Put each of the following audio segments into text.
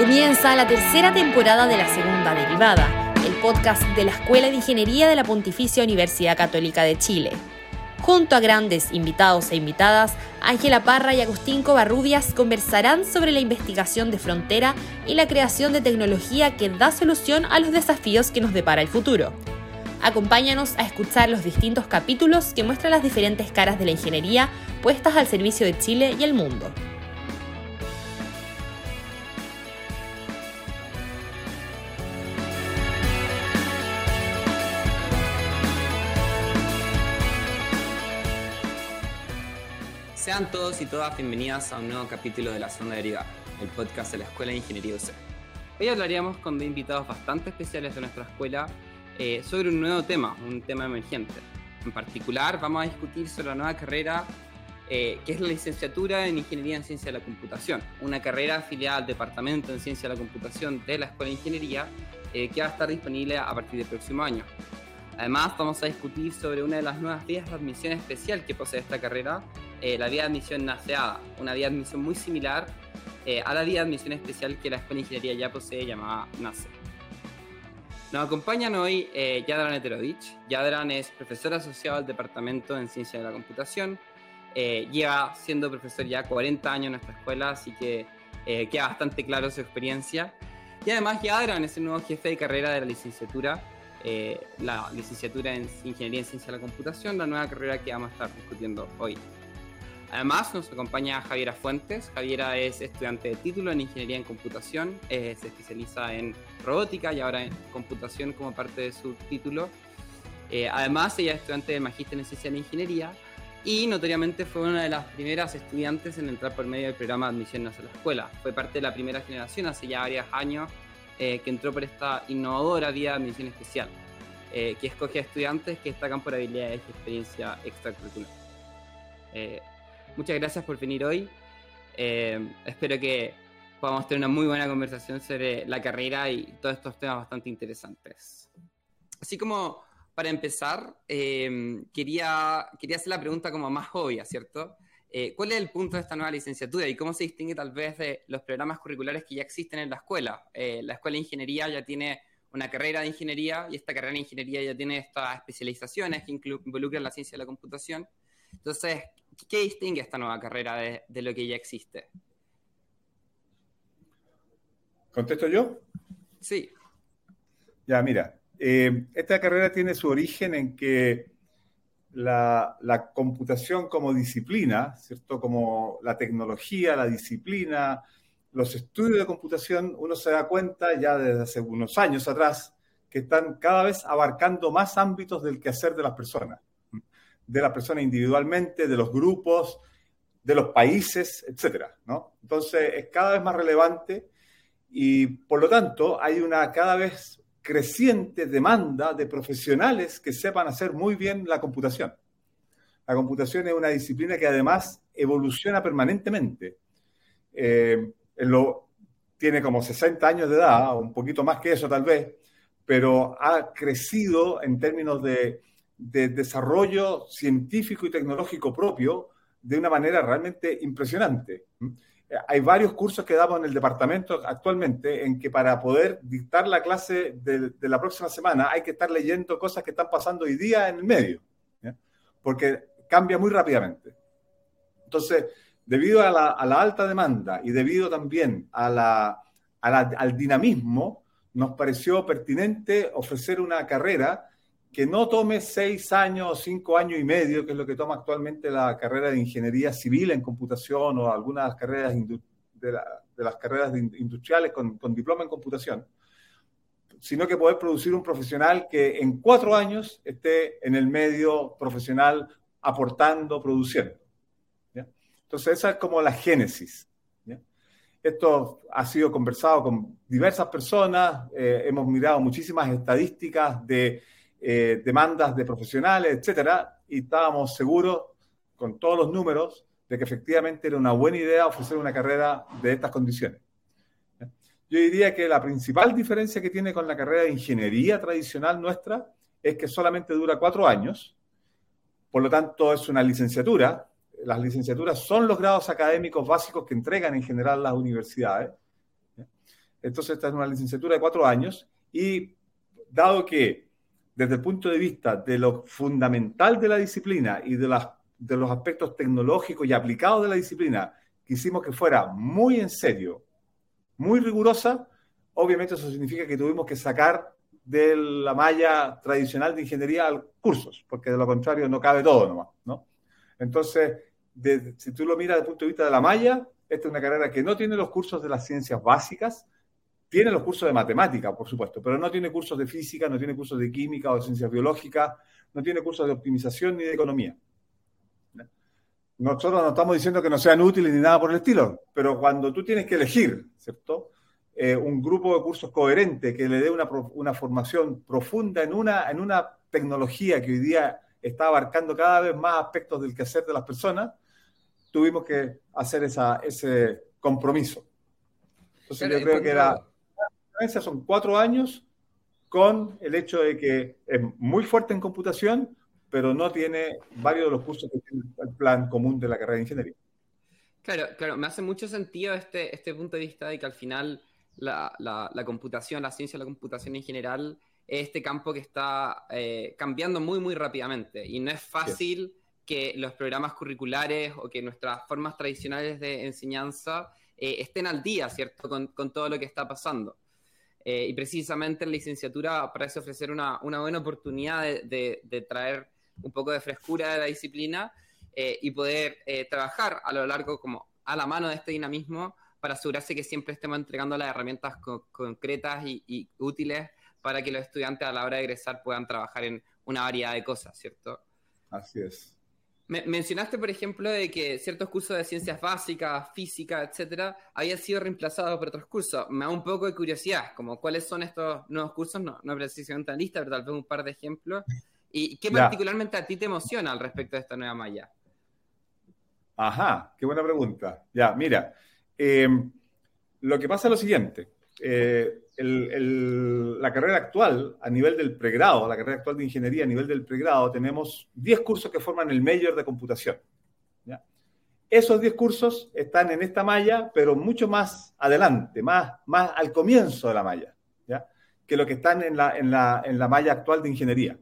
Comienza la tercera temporada de la segunda derivada, el podcast de la Escuela de Ingeniería de la Pontificia Universidad Católica de Chile. Junto a grandes invitados e invitadas, Ángela Parra y Agustín Covarrubias conversarán sobre la investigación de frontera y la creación de tecnología que da solución a los desafíos que nos depara el futuro. Acompáñanos a escuchar los distintos capítulos que muestran las diferentes caras de la ingeniería puestas al servicio de Chile y el mundo. Sean todos y todas bienvenidas a un nuevo capítulo de La Zona Derivada, el podcast de la Escuela de Ingeniería UC. Hoy hablaríamos con dos invitados bastante especiales de nuestra escuela eh, sobre un nuevo tema, un tema emergente. En particular, vamos a discutir sobre la nueva carrera eh, que es la licenciatura en Ingeniería en Ciencia de la Computación, una carrera afiliada al Departamento en Ciencia de la Computación de la Escuela de Ingeniería eh, que va a estar disponible a partir del próximo año. Además, vamos a discutir sobre una de las nuevas vías de admisión especial que posee esta carrera, la vía de admisión NACEADA, una vía de admisión muy similar a la vía de admisión especial que la Escuela de Ingeniería ya posee llamada NACE. Nos acompañan hoy eh, Yadran Eterovich. Yadran es profesor asociado al Departamento en Ciencia de la Computación. Eh, lleva siendo profesor ya 40 años en nuestra escuela, así que eh, queda bastante claro su experiencia. Y además Yadran es el nuevo jefe de carrera de la licenciatura, eh, la licenciatura en Ingeniería en Ciencia de la Computación, la nueva carrera que vamos a estar discutiendo hoy. Además, nos acompaña Javiera Fuentes. Javiera es estudiante de título en Ingeniería en Computación, se especializa en robótica y ahora en computación como parte de su título. Eh, además, ella es estudiante de Magíster en Ciencia de Ingeniería y notoriamente fue una de las primeras estudiantes en entrar por medio del programa de admisión a la escuela. Fue parte de la primera generación hace ya varios años eh, que entró por esta innovadora vía de admisión especial, eh, que escoge a estudiantes que destacan por habilidades y experiencia extracurricular. muchas gracias por venir hoy. espero que podamos tener una muy buena conversación sobre la carrera y todos estos temas bastante interesantes. Así como para empezar, em, quería, quería hacer la pregunta como más obvia, ¿cierto? Eh, ¿Cuál es el punto de esta nueva licenciatura y cómo se distingue tal vez de los programas curriculares que ya existen en la escuela? Eh, la escuela de ingeniería ya tiene una carrera de ingeniería y esta carrera de ingeniería ya tiene estas especializaciones que involucran la ciencia de la computación. Entonces, ¿qué distingue esta nueva carrera de, de lo que ya existe? ¿Contesto yo? Sí. Ya, mira, eh, esta carrera tiene su origen en que la, computación como disciplina, ¿cierto? Como la tecnología, la disciplina, los estudios de computación, uno se da cuenta ya desde hace unos años atrás que están cada vez abarcando más ámbitos del quehacer de las personas, de las personas individualmente, de los grupos, de los países, etcétera, ¿no? Entonces es cada vez más relevante y por lo tanto hay una cada vez creciente demanda de profesionales que sepan hacer muy bien la computación. La computación es una disciplina que además evoluciona permanentemente. Eh, lo, tiene como 60 años de edad, un poquito más que eso tal vez, pero ha crecido en términos de desarrollo científico y tecnológico propio de una manera realmente impresionante hay varios cursos que damos en el departamento actualmente en que para poder dictar la clase de, la próxima semana hay que estar leyendo cosas que están pasando hoy día en el medio, porque cambia muy rápidamente. Entonces, debido a la, alta demanda y debido también al dinamismo, nos pareció pertinente ofrecer una carrera que no tome seis años o cinco años y medio, que es lo que toma actualmente la carrera de ingeniería civil en computación o algunas carreras de, las carreras industriales con, diploma en computación, sino que poder producir un profesional que en cuatro años esté en el medio profesional aportando, produciendo. Entonces, esa es como la génesis. Esto ha sido conversado con diversas personas, eh, hemos mirado muchísimas estadísticas de eh, demandas de profesionales, etcétera, y estábamos seguros con todos los números de que efectivamente era una buena idea ofrecer una carrera de estas condiciones. Yo diría que la principal diferencia que tiene con la carrera de ingeniería tradicional nuestra es que solamente dura cuatro años, por lo tanto es una licenciatura. Las licenciaturas son los grados académicos básicos que entregan en general las universidades. Entonces, esta es una licenciatura de cuatro años y dado que desde el punto de vista de lo fundamental de la disciplina y de, las, de los aspectos tecnológicos y aplicados de la disciplina, quisimos que fuera muy en serio, muy rigurosa, obviamente eso significa que tuvimos que sacar de la malla tradicional de ingeniería cursos, porque de lo contrario no cabe todo nomás, ¿no? Entonces, si tú lo miras desde el punto de vista de la malla, esta es una carrera que no tiene los cursos de las ciencias básicas, tiene los cursos de matemática, por supuesto, pero no tiene cursos de física, no tiene cursos de química o de ciencias biológicas, no tiene cursos de optimización ni de economía. Nosotros no estamos diciendo que no sean útiles ni nada por el estilo, pero cuando tú tienes que elegir, ¿cierto? Eh, un grupo de cursos coherente que le dé una, una, formación profunda en una, en una tecnología que hoy día está abarcando cada vez más aspectos del quehacer de las personas, tuvimos que hacer esa, ese compromiso. Entonces yo creo que era son cuatro años con el hecho de que es muy fuerte en computación, pero no tiene varios de los cursos que tiene el plan común de la carrera de ingeniería. Claro, claro, me hace mucho sentido este, este punto de vista de que al final la, la, computación, la ciencia de la computación en general, es este campo que está eh, cambiando muy, muy rápidamente y no es fácil que los programas curriculares o que nuestras formas tradicionales de enseñanza eh, estén al día, ¿cierto?, con, con todo lo que está pasando. Eh, y precisamente la licenciatura parece ofrecer una, una buena oportunidad de, de, traer un poco de frescura de la disciplina eh, y poder eh, trabajar a lo largo, como a la mano de este dinamismo, para asegurarse que siempre estemos entregando las herramientas concretas y, y, útiles para que los estudiantes a la hora de egresar puedan trabajar en una variedad de cosas, ¿cierto? Así es mencionaste, por ejemplo, de que ciertos cursos de ciencias básicas, física, etcétera, habían sido reemplazados por otros cursos. Me da un poco de curiosidad, como cuáles son estos nuevos cursos, no, no precisamente en lista, pero tal vez un par de ejemplos. ¿Y qué particularmente a ti te emociona al respecto de esta nueva malla? Ajá, qué buena pregunta. Ya, mira, em, lo que pasa es lo siguiente. Eh, la carrera actual, a nivel del pregrado, la carrera actual de ingeniería a nivel del pregrado, tenemos 10 cursos que forman el mayor de computación. Esos 10 cursos están en esta malla, pero mucho más adelante, más, al comienzo de la malla, que lo que están en la malla actual de ingeniería.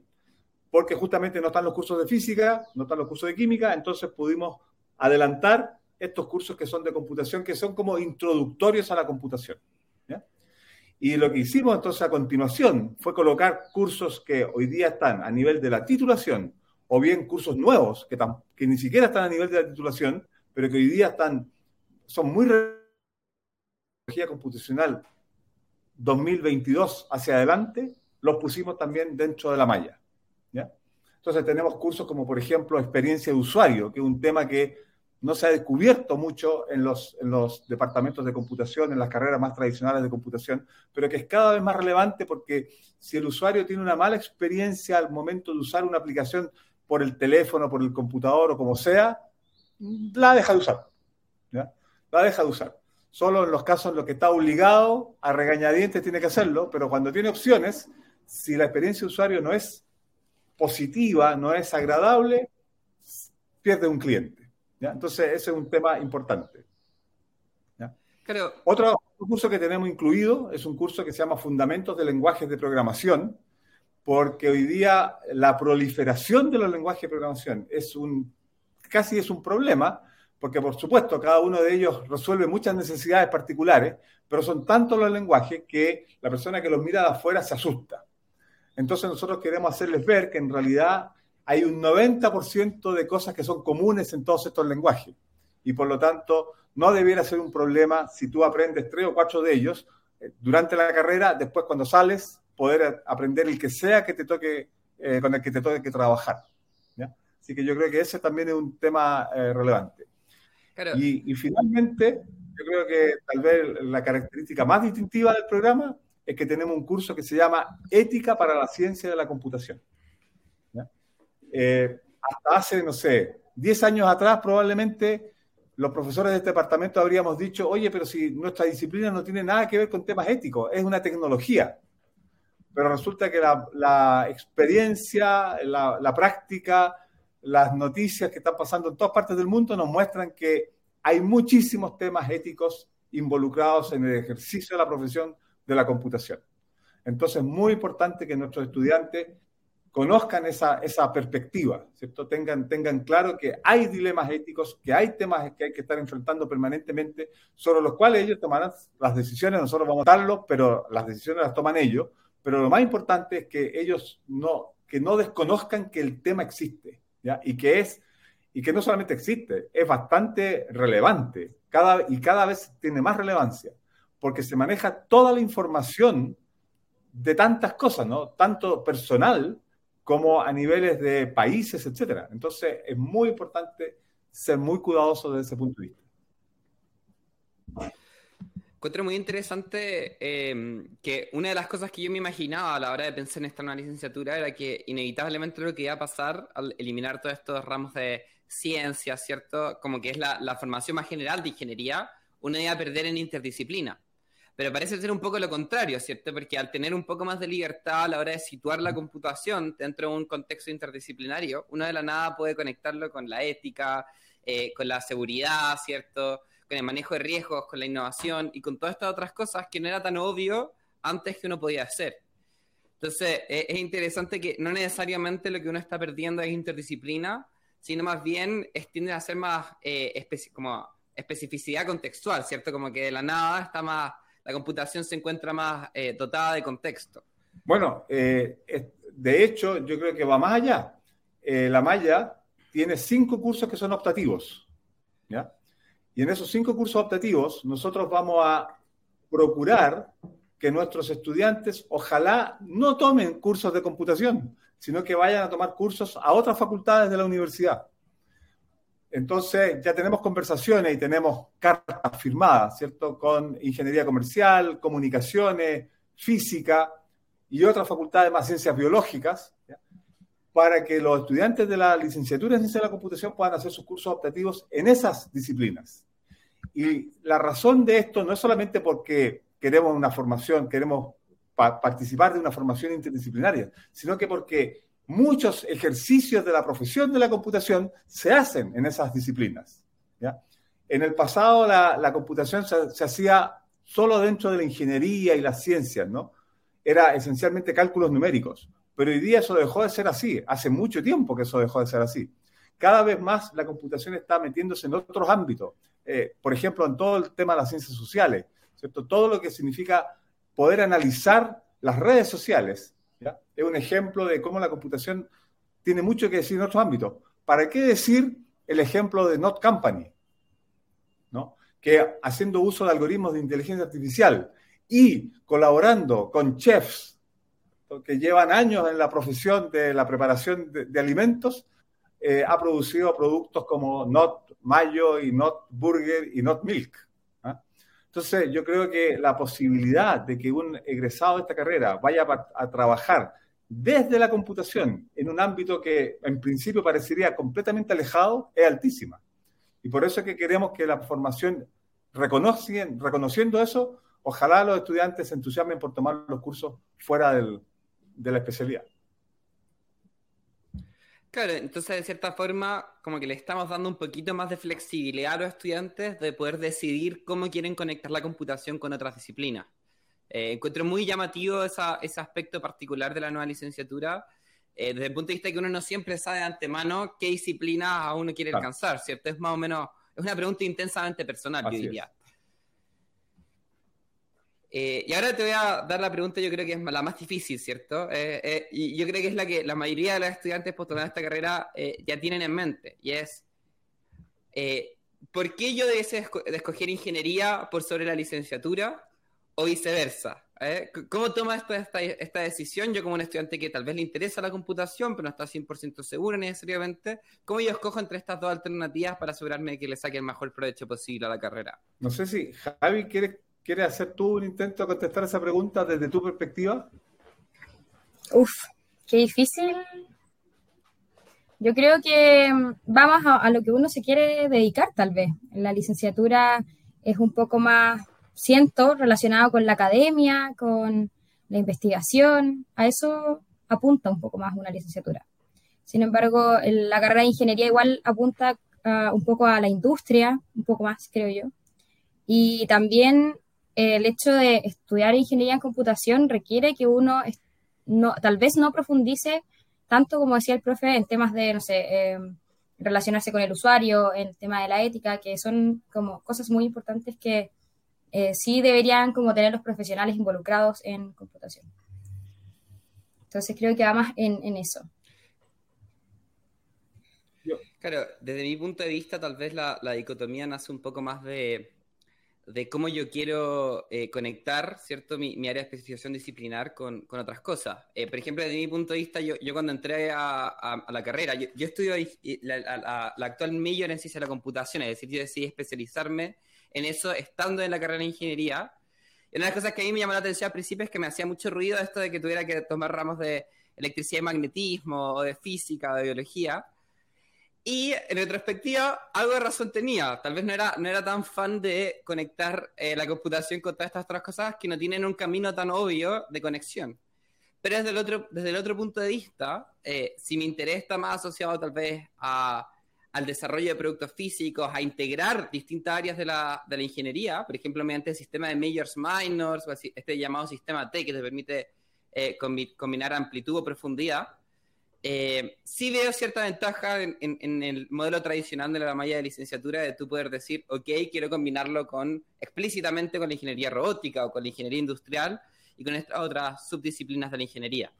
Porque justamente no están los cursos de física, no están los cursos de química, entonces pudimos adelantar estos cursos que son de computación, que son como introductorios a la computación. Y lo que hicimos entonces a continuación fue colocar cursos que hoy día están a nivel de la titulación, o bien cursos nuevos que, que ni siquiera están a nivel de la titulación, pero que hoy día están, son muy tecnología computacional 2022 hacia adelante, los pusimos también dentro de la malla. Entonces tenemos cursos como, por ejemplo, experiencia de usuario, que es un tema que no se ha descubierto mucho en los, en los departamentos de computación, en las carreras más tradicionales de computación, pero que es cada vez más relevante porque si el usuario tiene una mala experiencia al momento de usar una aplicación por el teléfono, por el computador o como sea, la deja de usar. La deja de usar. Solo en los casos en los que está obligado a regañadientes tiene que hacerlo, pero cuando tiene opciones, si la experiencia de usuario no es positiva, no es agradable, pierde un cliente. Entonces, ese es un tema importante. Otro curso que tenemos incluido es un curso que se llama Fundamentos de Lenguajes de Programación, porque hoy día la proliferación de los lenguajes de programación es un, casi es un problema, porque por supuesto cada uno de ellos resuelve muchas necesidades particulares, pero son tantos los lenguajes que la persona que los mira de afuera se asusta. Entonces nosotros queremos hacerles ver que en realidad hay un 90% de cosas que son comunes en todos estos lenguajes. Y por lo tanto, no debiera ser un problema si tú aprendes tres o cuatro de ellos eh, durante la carrera, después cuando sales, poder aprender el que sea que te toque, eh, con el que te toque que trabajar. Así que yo creo que ese también es un tema eh, relevante. Y, y, finalmente, yo creo que tal vez la característica más distintiva del programa es que tenemos un curso que se llama Ética para la Ciencia de la Computación. Eh, hasta hace, no sé, 10 años atrás probablemente los profesores de este departamento habríamos dicho, oye, pero si nuestra disciplina no tiene nada que ver con temas éticos, es una tecnología. Pero resulta que la, experiencia, la, la, práctica, las noticias que están pasando en todas partes del mundo nos muestran que hay muchísimos temas éticos involucrados en el ejercicio de la profesión de la computación. Entonces, es muy importante que nuestros estudiantes conozcan esa, esa perspectiva, ¿cierto? Tengan, tengan claro que hay dilemas éticos, que hay temas que hay que estar enfrentando permanentemente, sobre los cuales ellos tomarán las decisiones, nosotros vamos a darlo, pero las decisiones las toman ellos, pero lo más importante es que ellos no, que no desconozcan que el tema existe, ¿ya? Y que es, y que no solamente existe, es bastante relevante, cada, y cada vez tiene más relevancia, porque se maneja toda la información de tantas cosas, ¿no? Tanto personal, como a niveles de países, etcétera. Entonces, es muy importante ser muy cuidadoso desde ese punto de vista. Encuentro muy interesante em, que una de las cosas que yo me imaginaba a la hora de pensar en esta nueva licenciatura era que inevitablemente lo que iba a pasar al eliminar todos estos ramos de ciencia, ¿cierto? Como que es la, la formación más general de ingeniería, uno iba a perder en interdisciplina. Pero parece ser un poco lo contrario, ¿cierto? Porque al tener un poco más de libertad a la hora de situar la computación dentro de un contexto interdisciplinario, uno de la nada puede conectarlo con la ética, eh, con la seguridad, ¿cierto? Con el manejo de riesgos, con la innovación y con todas estas otras cosas que no era tan obvio antes que uno podía hacer. Entonces, eh, es interesante que no necesariamente lo que uno está perdiendo es interdisciplina, sino más bien es, tiende a ser más eh, como especificidad contextual, ¿cierto? Como que de la nada está más la computación se encuentra más eh, dotada de contexto. Bueno, eh, de hecho, yo creo que va más allá. Eh, la malla tiene cinco cursos que son optativos. ¿ya? Y en esos cinco cursos optativos, nosotros vamos a procurar que nuestros estudiantes ojalá no tomen cursos de computación, sino que vayan a tomar cursos a otras facultades de la universidad. Entonces ya tenemos conversaciones y tenemos cartas firmadas, ¿cierto? Con ingeniería comercial, comunicaciones, física y otras facultades más ciencias biológicas, para que los estudiantes de la licenciatura en ciencia de la computación puedan hacer sus cursos optativos en esas disciplinas. Y la razón de esto no es solamente porque queremos una formación, queremos participar de una formación interdisciplinaria, sino que porque muchos ejercicios de la profesión de la computación se hacen en esas disciplinas. En el pasado la, computación se, hacía solo dentro de la ingeniería y las ciencias, ¿no? Era esencialmente cálculos numéricos, pero hoy día eso dejó de ser así, hace mucho tiempo que eso dejó de ser así. Cada vez más la computación está metiéndose en otros ámbitos, eh, por ejemplo, en todo el tema de las ciencias sociales, ¿cierto? Todo lo que significa poder analizar las redes sociales, es un ejemplo de cómo la computación tiene mucho que decir en otros ámbitos. ¿Para qué decir el ejemplo de Not Company? ¿no? Que haciendo uso de algoritmos de inteligencia artificial y colaborando con chefs que llevan años en la profesión de la preparación de, alimentos, eh, ha producido productos como Not Mayo y Not Burger y Not Milk. Entonces, yo creo que la posibilidad de que un egresado de esta carrera vaya a, trabajar desde la computación en un ámbito que en principio parecería completamente alejado es altísima. Y por eso es que queremos que la formación, reconociendo eso, ojalá los estudiantes se entusiasmen por tomar los cursos fuera de la especialidad. Claro, entonces de cierta forma como que le estamos dando un poquito más de flexibilidad a los estudiantes de poder decidir cómo quieren conectar la computación con otras disciplinas. Eh, encuentro muy llamativo ese aspecto particular de la nueva licenciatura, eh, desde el punto de vista de que uno no siempre sabe de antemano qué disciplina a uno quiere alcanzar, ¿cierto? Es más o menos, es una pregunta intensamente personal, yo diría. Eh, y ahora te voy a dar la pregunta, yo creo que es la más difícil, ¿cierto? Y yo creo que es la que la mayoría de los estudiantes postulando a esta carrera ya tienen en mente, y es, ¿por qué yo debo de escoger ingeniería por sobre la licenciatura o viceversa? ¿Cómo toma esta, esta, decisión? Yo como un estudiante que tal vez le interesa la computación, pero no está 100% seguro necesariamente, ¿cómo yo escojo entre estas dos alternativas para asegurarme de que le saque el mejor provecho posible a la carrera? No sé si Javi quiere ¿Quieres hacer tú un intento de contestar esa pregunta desde tu perspectiva? Uf, qué difícil. Yo creo que mm, vamos a, lo que uno se quiere dedicar, tal vez. La licenciatura es un poco más, siento, relacionado con la academia, con la investigación. A eso apunta un poco más una licenciatura. Sin embargo, la carrera de ingeniería igual apunta un poco a la industria, un poco más, creo yo. Y también el hecho de estudiar ingeniería en computación requiere que uno no, tal vez no profundice tanto como decía el profe en temas de, no em, relacionarse con el usuario, en el tema de la ética, que son como cosas muy importantes que eh, sí deberían como tener los profesionales involucrados en computación. Entonces creo que va más en, eso. Claro, desde mi punto de vista tal vez la dicotomía nace un poco más de de cómo yo quiero eh, conectar, ¿cierto? Mi, área de especialización disciplinar con, otras cosas. Eh, por ejemplo, desde mi punto de vista, yo, cuando entré a, la carrera, yo, estudio la, actual major en ciencia de la computación, es decir, yo decidí especializarme en eso estando en la carrera de ingeniería. Y una de las cosas que a mí me llamó la atención al principio es que me hacía mucho ruido esto de que tuviera que tomar ramos de electricidad y magnetismo, o de física, o de biología. Y en retrospectiva, algo de razón tenía. Tal vez no era, no era tan fan de conectar eh, la computación con todas estas otras cosas que no tienen un camino tan obvio de conexión. Pero desde el otro, desde el otro punto de vista, eh, si mi interés está más asociado tal vez a, al desarrollo de productos físicos, a integrar distintas áreas de la, de la ingeniería, por ejemplo, mediante el sistema de majors minors, o este llamado sistema T que te permite eh, combinar amplitud o profundidad, eh, sí veo cierta ventaja en, el modelo tradicional de la malla de licenciatura de tú poder decir, ok, quiero combinarlo con explícitamente con la ingeniería robótica o con la ingeniería industrial y con estas otras subdisciplinas de la ingeniería.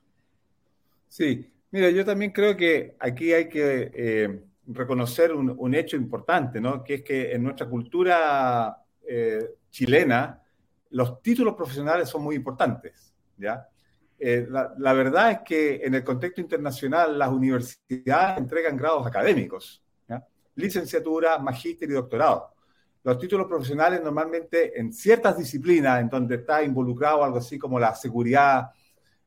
Sí, mira, yo también creo que aquí hay que eh, reconocer un, hecho importante, ¿no? Que es que en nuestra cultura eh, chilena los títulos profesionales son muy importantes, ¿ya? Eh, la, verdad es que en el contexto internacional las universidades entregan grados académicos, licenciatura, magíster y doctorado. Los títulos profesionales normalmente en ciertas disciplinas en donde está involucrado algo así como la seguridad,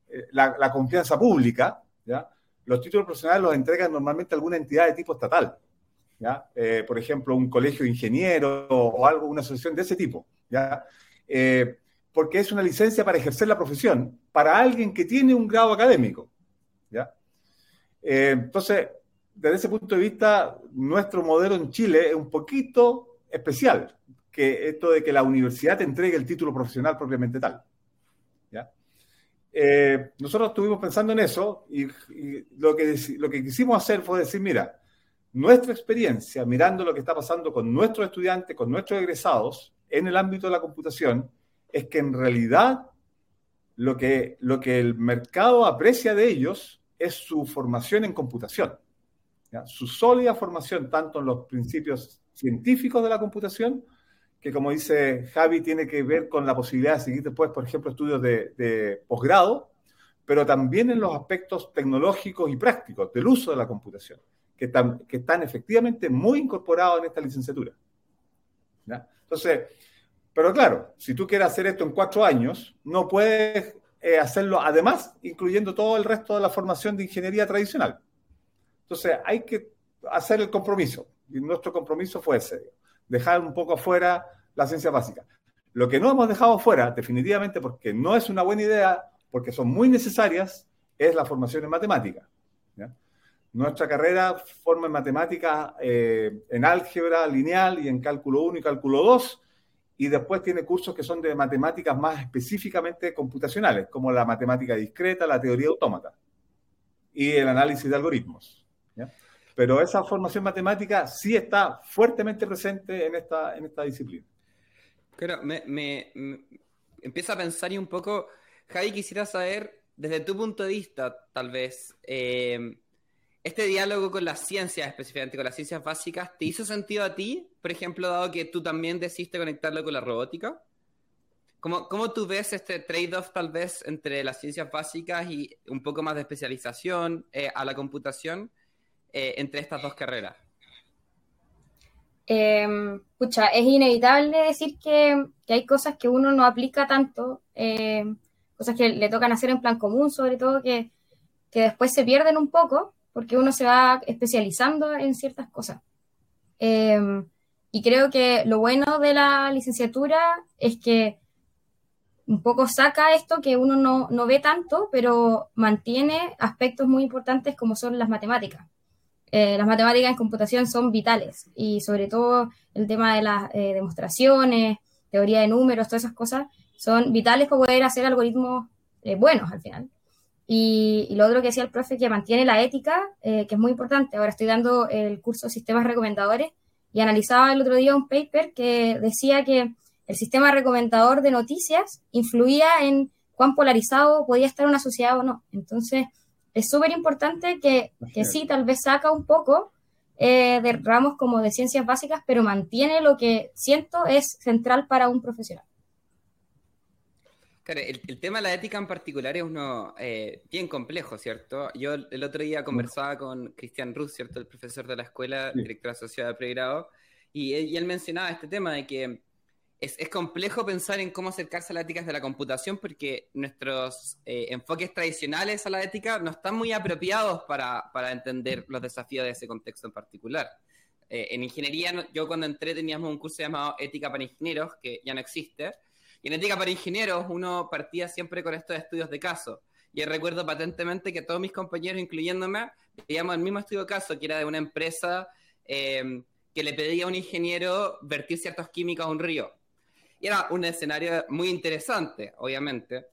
eh, la, confianza pública, ¿ya? Los títulos profesionales los entregan normalmente alguna entidad de tipo estatal. ¿ya? Eh, por ejemplo, un colegio de ingenieros o, algo, una asociación de ese tipo. ¿ya? porque es una licencia para ejercer la profesión para alguien que tiene un grado académico. ¿ya? Eh, entonces, desde ese punto de vista, nuestro modelo en Chile es un poquito especial, que esto de que la universidad te entregue el título profesional propiamente tal. Eh, nosotros estuvimos pensando en eso y, lo, que, lo que quisimos hacer fue decir, mira, nuestra experiencia mirando lo que está pasando con nuestros estudiantes, con nuestros egresados en el ámbito de la computación, es que en realidad lo que, lo que el mercado aprecia de ellos es su formación en computación, su sólida formación tanto en los principios científicos de la computación, que como dice Javi, tiene que ver con la posibilidad de seguir después, por ejemplo, estudios de, posgrado, pero también en los aspectos tecnológicos y prácticos del uso de la computación, que están, que están efectivamente muy incorporados en esta licenciatura. Entonces, pero claro, si tú quieres hacer esto en cuatro años, no puedes eh, hacerlo además incluyendo todo el resto de la formación de ingeniería tradicional. Entonces hay que hacer el compromiso. Y nuestro compromiso fue ese, dejar un poco afuera la ciencia básica. Lo que no hemos dejado fuera, definitivamente porque no es una buena idea, porque son muy necesarias, es la formación en matemática. Nuestra carrera forma en matemática, eh, en álgebra lineal y en cálculo 1 y cálculo 2, y después tiene cursos que son de matemáticas más específicamente computacionales, como la matemática discreta, la teoría autómata y el análisis de algoritmos. Pero esa formación matemática sí está fuertemente presente en esta, en esta disciplina. Claro, me, me, empiezo a pensar y un poco, Javi, quisiera saber, desde tu punto de vista, tal vez, eh, este diálogo con las ciencias, específicamente con las ciencias básicas, ¿te hizo sentido a ti? Por ejemplo, dado que tú también decidiste conectarlo con la robótica. ¿Cómo, cómo tú ves este trade-off tal vez entre las ciencias básicas y un poco más de especialización eh, a la computación eh, entre estas dos carreras? Eh, pucha, es inevitable decir que, que, hay cosas que uno no aplica tanto, em, cosas que le tocan hacer en plan común, sobre todo que, que después se pierden un poco porque uno se va especializando en ciertas cosas. Em, y creo que lo bueno de la licenciatura es que un poco saca esto que uno no, ve tanto, pero mantiene aspectos muy importantes como son las matemáticas. Eh, las matemáticas en computación son vitales y sobre todo el tema de las eh, demostraciones, teoría de números, todas esas cosas, son vitales para poder hacer algoritmos eh, buenos al final. Y, lo otro que decía el profe, que mantiene la ética, eh, que es muy importante. Ahora estoy dando el curso Sistemas Recomendadores y analizaba el otro día un paper que decía que el sistema recomendador de noticias influía en cuán polarizado podía estar una sociedad o no. Entonces, es súper importante que, que, sí, tal vez saca un poco eh, de ramos como de ciencias básicas, pero mantiene lo que siento es central para un profesional. Claro, el, tema de la ética en particular es uno eh, bien complejo, ¿cierto? Yo el otro día conversaba con Cristian Ruz, ¿cierto? El profesor de la escuela, director asociado de pregrado, y, y, él mencionaba este tema de que es, es, complejo pensar en cómo acercarse a la ética desde la computación porque nuestros eh, enfoques tradicionales a la ética no están muy apropiados para, para entender los desafíos de ese contexto en particular. Eh, en ingeniería, yo cuando entré teníamos un curso llamado Ética para Ingenieros, que ya no existe, y en ética para ingenieros uno partía siempre con estos estudios de caso. Y recuerdo patentemente que todos mis compañeros, incluyéndome, veíamos el mismo estudio de caso, que era de una empresa eh, que le pedía a un ingeniero vertir ciertos químicos a un río. Y era un escenario muy interesante, obviamente,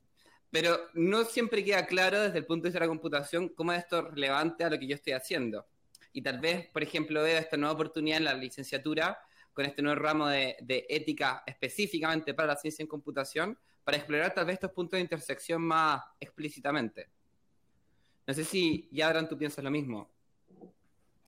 pero no siempre queda claro desde el punto de vista de la computación cómo esto es relevante a lo que yo estoy haciendo. Y tal vez, por ejemplo, veo esta nueva oportunidad en la licenciatura con este nuevo ramo de, ética específicamente para la ciencia en computación, para explorar tal vez estos puntos de intersección más explícitamente. No sé si ya, Adran, tú piensas lo mismo.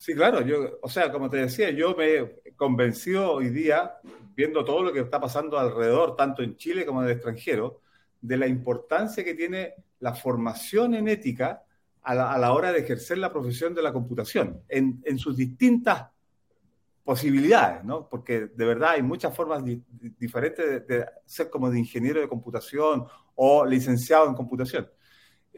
Sí, claro, yo, o sea, como te decía, yo me he convencido hoy día, viendo todo lo que está pasando alrededor, tanto en Chile como en el extranjero, de la importancia que tiene la formación en ética a la, hora de ejercer la profesión de la computación, en, en sus distintas posibilidades, ¿no? Porque de verdad hay muchas formas diferentes de, ser como de ingeniero de computación o licenciado en computación.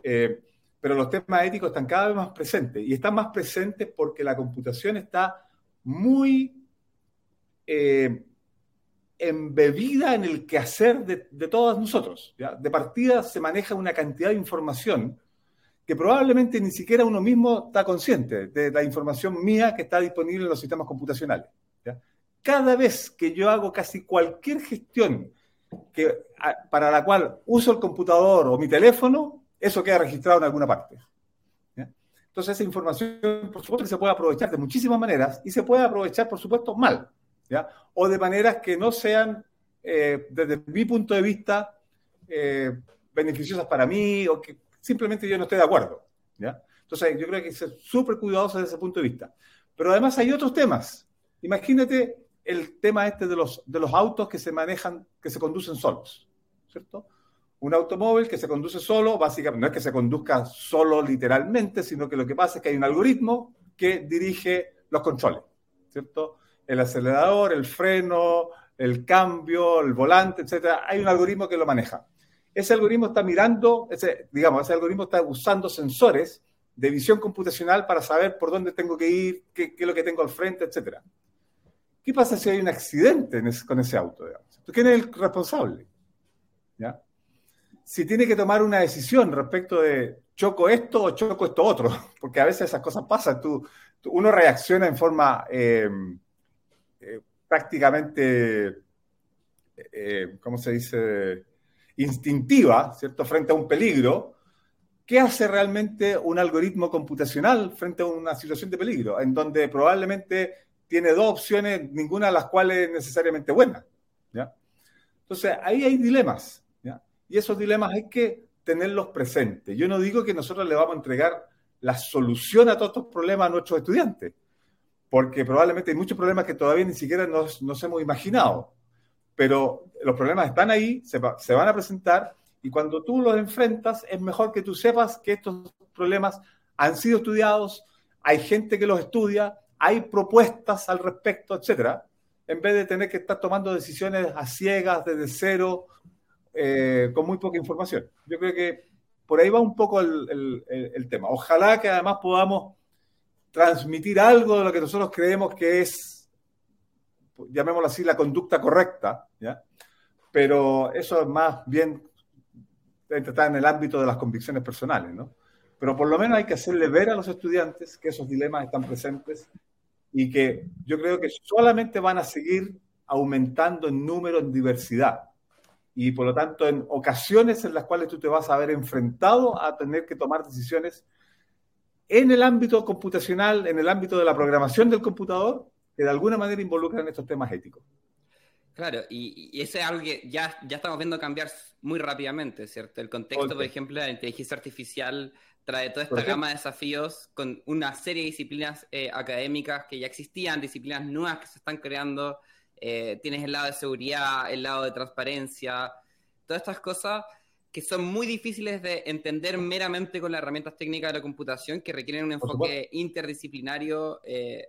Eh, pero los temas éticos están cada vez más presentes y están más presentes porque la computación está muy eh, embebida en el quehacer de, de todos nosotros. De partida se maneja una cantidad de información que probablemente ni siquiera uno mismo está consciente de la información mía que está disponible en los sistemas computacionales. Cada vez que yo hago casi cualquier gestión que, para la cual uso el computador o mi teléfono, eso queda registrado en alguna parte. Entonces esa información, por supuesto, se puede aprovechar de muchísimas maneras y se puede aprovechar, por supuesto, mal, o de maneras que no sean, eh, desde mi punto de vista, eh, beneficiosas para mí o que simplemente yo no estoy de acuerdo. ¿ya? Entonces, yo creo que hay que ser súper cuidadoso desde ese punto de vista. Pero además hay otros temas. Imagínate el tema este de los, de los autos que se manejan, que se conducen solos, ¿cierto? Un automóvil que se conduce solo, básicamente, no es que se conduzca solo literalmente, sino que lo que pasa es que hay un algoritmo que dirige los controles, ¿cierto? El acelerador, el freno, el cambio, el volante, etcétera. Hay un algoritmo que lo maneja ese algoritmo está mirando, ese, digamos, ese algoritmo está usando sensores de visión computacional para saber por dónde tengo que ir, qué, es lo que tengo al frente, etc. ¿Qué pasa si hay un accidente con ese auto? ¿Quién es el responsable? ¿Ya? Si tiene que tomar una decisión respecto de choco esto o choco esto otro, porque a veces esas cosas pasan, tú, uno reacciona en forma eh, eh, prácticamente, eh, ¿cómo se dice? instintiva, ¿cierto?, frente a un peligro, ¿qué hace realmente un algoritmo computacional frente a una situación de peligro? En donde probablemente tiene dos opciones, ninguna de las cuales es necesariamente buena. ¿ya? Entonces, ahí hay dilemas. Y esos dilemas hay que tenerlos presentes. Yo no digo que nosotros le vamos a entregar la solución a todos estos problemas a nuestros estudiantes, porque probablemente hay muchos problemas que todavía ni siquiera nos, nos hemos imaginado pero los problemas están ahí, se, van a presentar y cuando tú los enfrentas es mejor que tú sepas que estos problemas han sido estudiados, hay gente que los estudia, hay propuestas al respecto, etcétera, en vez de tener que estar tomando decisiones a ciegas, desde cero, eh, con muy poca información. Yo creo que por ahí va un poco el, tema. Ojalá que además podamos transmitir algo de lo que nosotros creemos que es llamémoslo así, la conducta correcta, ¿ya? Pero eso es más bien está en el ámbito de las convicciones personales, ¿no? Pero por lo menos hay que hacerle ver a los estudiantes que esos dilemas están presentes y que yo creo que solamente van a seguir aumentando en número, en diversidad. Y por lo tanto, en ocasiones en las cuales tú te vas a ver enfrentado a tener que tomar decisiones en el ámbito computacional, en el ámbito de la programación del computador, que de alguna manera involucran estos temas éticos. Claro, y, y, eso es algo que ya, ya estamos viendo cambiar muy rápidamente, ¿cierto? El contexto, por ejemplo, de la inteligencia artificial trae toda esta gama de desafíos con una serie de disciplinas eh, académicas que ya existían, disciplinas nuevas que se están creando. Eh, tienes el lado de seguridad, el lado de transparencia, todas estas cosas que son muy difíciles de entender meramente con las herramientas técnicas de la computación, que requieren un enfoque interdisciplinario eh,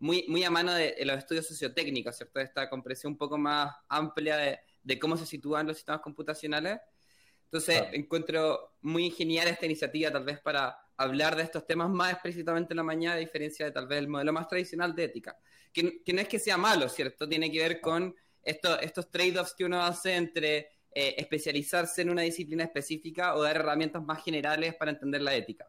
muy, muy a mano de, los estudios sociotécnicos, ¿cierto? Esta comprensión un poco más amplia de, de cómo se sitúan los sistemas computacionales. Entonces, encuentro muy genial esta iniciativa, tal vez para hablar de estos temas más explícitamente en la mañana, a diferencia de tal vez el modelo más tradicional de ética. Que, que no es que sea malo, ¿cierto? Tiene que ver con esto, estos trade-offs que uno hace entre eh, especializarse en una disciplina específica o dar herramientas más generales para entender la ética.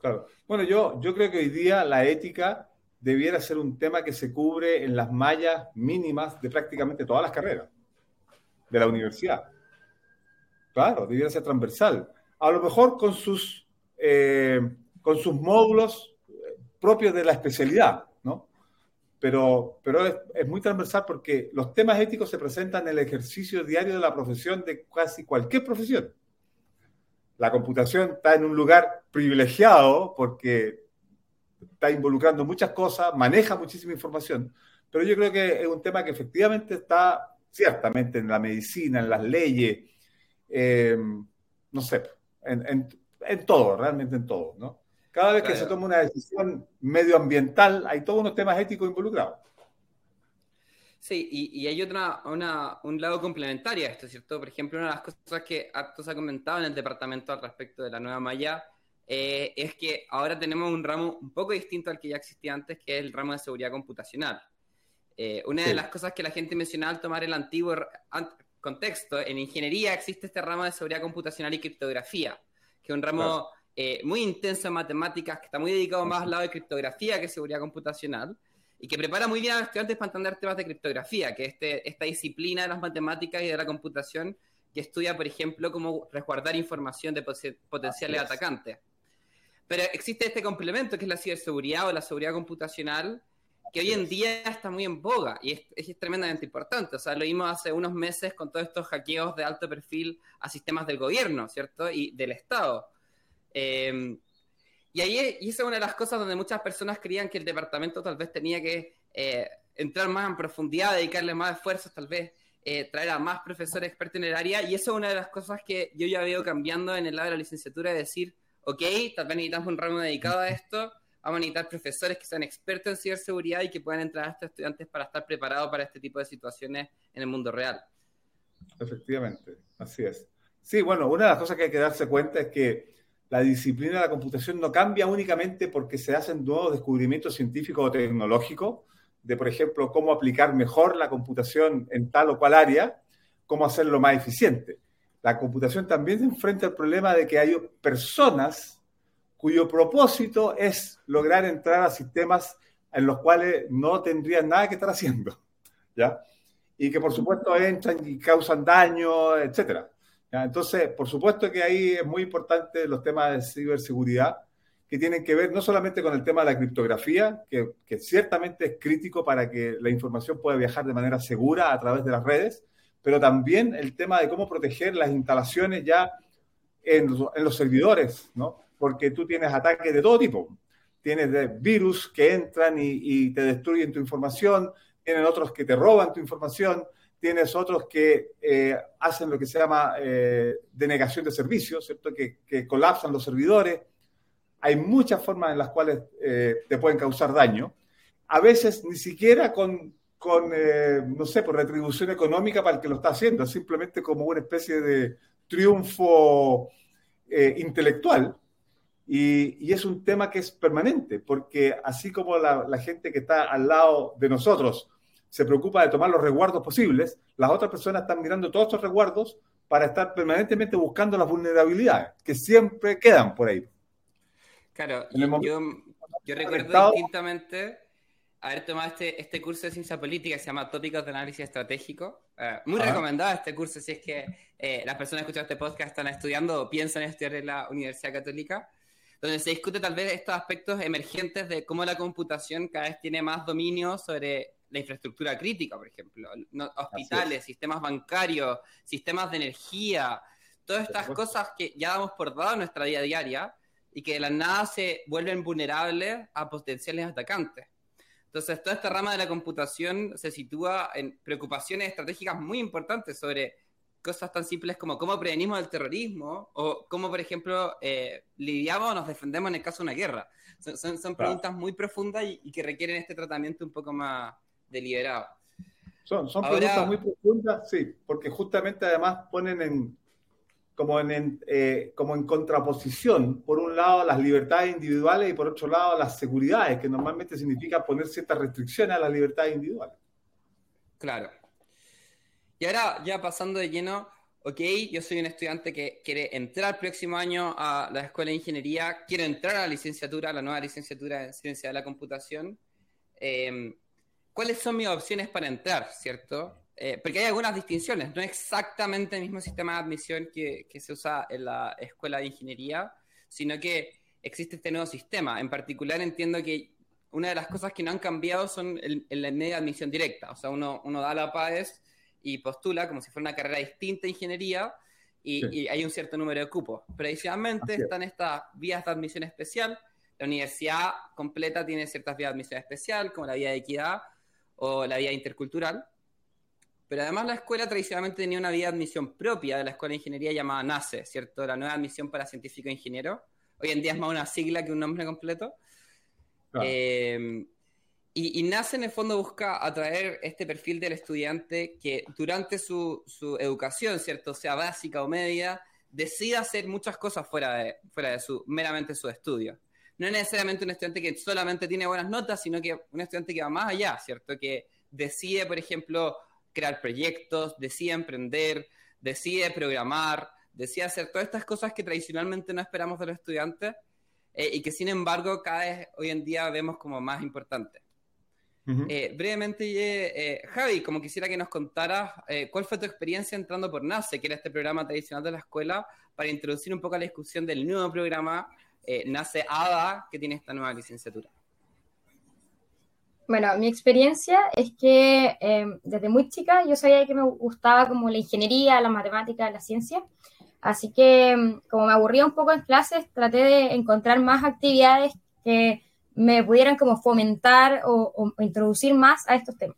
Claro. Bueno, yo, yo creo que hoy día la ética debiera ser un tema que se cubre en las mallas mínimas de prácticamente todas las carreras de la universidad. Claro, debiera ser transversal. A lo mejor con sus, eh, con sus módulos propios de la especialidad, ¿no? Pero, pero es, es, muy transversal porque los temas éticos se presentan en el ejercicio diario de la profesión de casi cualquier profesión la computación está en un lugar privilegiado porque está involucrando muchas cosas, maneja muchísima información, pero yo creo que es un tema que efectivamente está ciertamente en la medicina, en las leyes, eh, no sé, en, en, todo, realmente en todo, ¿no? Cada vez que se toma una decisión medioambiental, hay todos unos temas éticos involucrados. Sí, y, hay otra, un lado complementario a esto, ¿cierto? Por ejemplo, una de las cosas que Actos ha comentado en el departamento al respecto de la nueva malla eh, es que ahora tenemos un ramo un poco distinto al que ya existía antes, que es el ramo de seguridad computacional. Eh, una de las cosas que la gente mencionaba al tomar el antiguo contexto, en ingeniería existe este ramo de seguridad computacional y criptografía, que es un ramo eh, muy intenso en matemáticas, que está muy dedicado más al lado de criptografía que seguridad computacional y que prepara muy bien a los estudiantes para entender temas de criptografía, que es este, esta disciplina de las matemáticas y de la computación que estudia, por ejemplo, cómo resguardar información de potenciales atacantes. Pero existe este complemento que es la ciberseguridad o la seguridad computacional, que hoy en día está muy en boga y es, tremendamente importante. O sea, lo vimos hace unos meses con todos estos hackeos de alto perfil a sistemas del gobierno, ¿cierto? Y del Estado. Eh, y ahí y esa es una de las cosas donde muchas personas creían que el departamento tal vez tenía que eh, entrar más en profundidad, dedicarle más esfuerzos, tal vez eh, traer a más profesores expertos en el área. Y eso es una de las cosas que yo ya veo cambiando en el lado de la licenciatura, de decir, ok, tal vez necesitamos un ramo dedicado a esto, vamos a necesitar profesores que sean expertos en ciberseguridad y que puedan entrar a estos estudiantes para estar preparados para este tipo de situaciones en el mundo real. Efectivamente, así es. Sí, bueno, una de las cosas que hay que darse cuenta es que la disciplina de la computación no cambia únicamente porque se hacen nuevos descubrimientos científicos o tecnológicos, de por ejemplo cómo aplicar mejor la computación en tal o cual área, cómo hacerlo más eficiente. La computación también se enfrenta al problema de que hay personas cuyo propósito es lograr entrar a sistemas en los cuales no tendrían nada que estar haciendo, ¿ya? Y que por supuesto entran y causan daño, etcétera. Entonces, por supuesto que ahí es muy importante los temas de ciberseguridad, que tienen que ver no solamente con el tema de la criptografía, que, ciertamente es crítico para que la información pueda viajar de manera segura a través de las redes, pero también el tema de cómo proteger las instalaciones ya en, los servidores, ¿no? Porque tú tienes ataques de todo tipo. Tienes virus que entran y te destruyen tu información, tienen otros que te roban tu información, tienes otros que eh, hacen lo que se llama eh, denegación de servicios, ¿cierto? Que, colapsan los servidores. Hay muchas formas en las cuales eh, te pueden causar daño. A veces ni siquiera con, con no sé, por retribución económica para el que lo está haciendo, simplemente como una especie de triunfo intelectual. Y, es un tema que es permanente, porque así como la, la gente que está al lado de nosotros, se preocupa de tomar los resguardos posibles, las otras personas están mirando todos estos resguardos para estar permanentemente buscando las vulnerabilidades que siempre quedan por ahí. Claro, yo, recuerdo distintamente haber tomado este, este curso de ciencia política que se llama Tópicos de Análisis Estratégico. Eh, muy recomendado este curso si es que eh, las personas que escuchan este podcast están estudiando o piensan estudiar en la Universidad Católica, donde se discute tal vez estos aspectos emergentes de cómo la computación cada vez tiene más dominio sobre la infraestructura crítica, por ejemplo, hospitales, sistemas bancarios, sistemas de energía, todas estas cosas que ya damos por dado en nuestra vida diaria y que de la nada se vuelven vulnerables a potenciales atacantes. Entonces, toda esta rama de la computación se sitúa en preocupaciones estratégicas muy importantes sobre cosas tan simples como cómo prevenimos el terrorismo o cómo, por ejemplo, eh, lidiamos o nos defendemos en el caso de una guerra. Son, preguntas muy profundas y, que requieren este tratamiento un poco más deliberado. Son, son preguntas muy profundas, sí, porque justamente además ponen en, como en, eh, como en contraposición, por un lado, las libertades individuales y por otro lado, las seguridades, que normalmente significa poner ciertas restricciones a las libertades individuales. Claro. Y ahora, ya pasando de lleno, ok, yo soy un estudiante que quiere entrar el próximo año a la Escuela de Ingeniería, quiero entrar a la licenciatura, a la nueva licenciatura en Ciencia de la Computación. Em, ¿Cuáles son mis opciones para entrar, cierto? Eh, porque hay algunas distinciones, no exactamente el mismo sistema de admisión que, se usa en la escuela de ingeniería, sino que existe este nuevo sistema. En particular entiendo que una de las cosas que no han cambiado son el, la media admisión directa, o sea, uno, uno da la PAES y postula como si fuera una carrera distinta de ingeniería y, hay un cierto número de cupos. Adicionalmente están estas vías de admisión especial. La universidad completa tiene ciertas vías de admisión especial, como la vía de equidad o la vía intercultural. Pero además la escuela tradicionalmente tenía una vía de admisión propia de la escuela de ingeniería llamada NACE, ¿cierto? La nueva admisión para científico e ingeniero. Hoy en día es más una sigla que un nombre completo. Eh, y, NACE en el fondo busca atraer este perfil del estudiante que durante su, educación, ¿cierto? Sea básica o media, decida hacer muchas cosas fuera de, fuera de su, meramente su estudio. No es necesariamente un estudiante que solamente tiene buenas notas, sino que un estudiante que va más allá, ¿cierto? Que decide, por ejemplo, crear proyectos, decide emprender, decide programar, decide hacer todas estas cosas que tradicionalmente no esperamos de los estudiantes eh, y que sin embargo cada vez hoy en día vemos como más importantes. Eh, brevemente, eh, Javi, como quisiera que nos contaras cuál fue tu experiencia entrando por NACE, que era este programa tradicional de la escuela, para introducir un poco la discusión del nuevo programa NACE ADA, que tiene esta nueva licenciatura. Bueno, mi experiencia es que em, desde muy chica yo sabía que me gustaba como la ingeniería, la matemática, la ciencia. Así que em, como me aburría un poco en clases, traté de encontrar más actividades que me pudieran como fomentar o, introducir más a estos temas.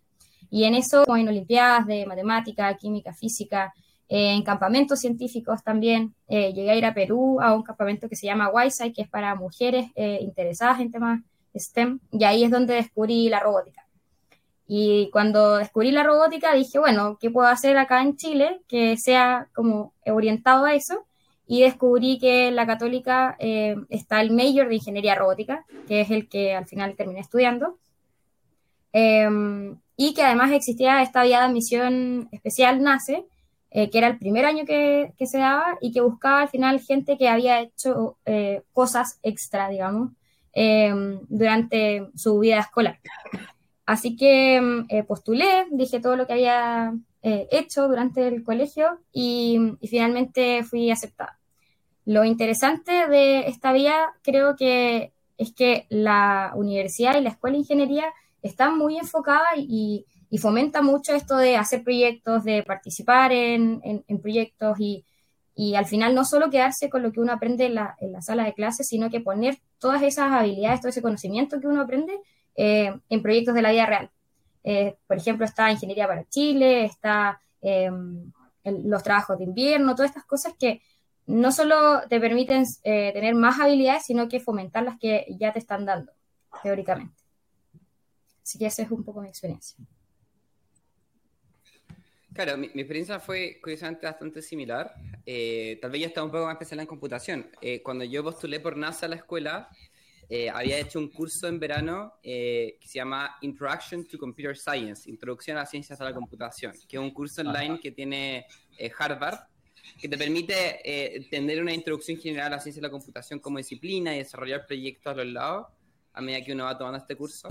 Y en eso, en Olimpiadas de Matemática, Química, Física, eh, en campamentos científicos también. Eh, llegué a ir a Perú a un campamento que se llama WISI, que es para mujeres eh, interesadas en temas STEM, y ahí es donde descubrí la robótica. Y cuando descubrí la robótica dije, bueno, ¿qué puedo hacer acá en Chile que sea como orientado a eso? Y descubrí que en la católica eh, está el Major de Ingeniería Robótica, que es el que al final terminé estudiando. Em, y que además existía esta vía de admisión especial NACE, eh, que era el primer año que, se daba y que buscaba al final gente que había hecho eh, cosas extra, digamos, Em, durante su vida escolar. Así que em, eh, postulé, dije todo lo que había eh, hecho durante el colegio y, finalmente fui aceptada. Lo interesante de esta vía creo que es que la universidad y la escuela de ingeniería están muy enfocadas y, y fomenta mucho esto de hacer proyectos, de participar en, en proyectos y, y al final no solo quedarse con lo que uno aprende en la, en la sala de clases, sino que poner todas esas habilidades, todo ese conocimiento que uno aprende eh, en proyectos de la vida real. Eh, por ejemplo, está Ingeniería para Chile, está em, los trabajos de invierno, todas estas cosas que no solo te permiten eh, tener más habilidades, sino que fomentar las que ya te están dando, teóricamente. Así que esa es un poco mi experiencia. Claro, mi, experiencia fue curiosamente bastante similar. Eh, tal vez yo estaba un poco más especial en computación. Eh, cuando yo postulé por NASA a la escuela, eh, había hecho un curso en verano que se llama Introduction to Computer Science, Introducción a las Ciencias de la Computación, que es un curso online que tiene Harvard, que te permite tener una introducción general a la ciencia de la computación como disciplina y desarrollar proyectos a los lados a medida que uno va tomando este curso.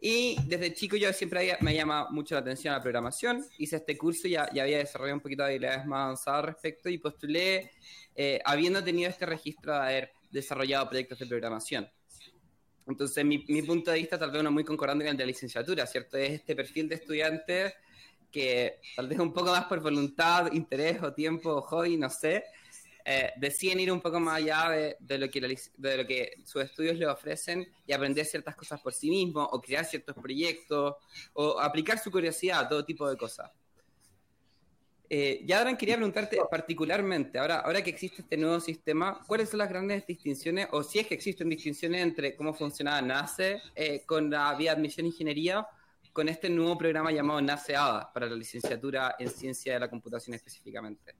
Y desde chico yo siempre me llama mucho la atención la programación. Hice este curso y ya, ya había desarrollado un poquito de habilidades más avanzadas al respecto y postulé eh, habiendo tenido este registro de haber desarrollado proyectos de programación. Entonces, mi, mi, punto de vista tal vez no muy concordante con el de la licenciatura, ¿cierto? Es este perfil de estudiante que tal vez un poco más por voluntad, interés o tiempo o hobby, no sé, eh, deciden ir un poco más allá de, lo que sus estudios le ofrecen y aprender ciertas cosas por sí mismo, o crear ciertos proyectos, o aplicar su curiosidad a todo tipo de cosas. Eh, ya ahora quería preguntarte particularmente, ahora, ahora que existe este nuevo sistema, ¿cuáles son las grandes distinciones, o si es que existen distinciones entre cómo funcionaba NACE eh, con la vía admisión ingeniería, con este nuevo programa llamado NACE ADA para la licenciatura en ciencia de la computación específicamente?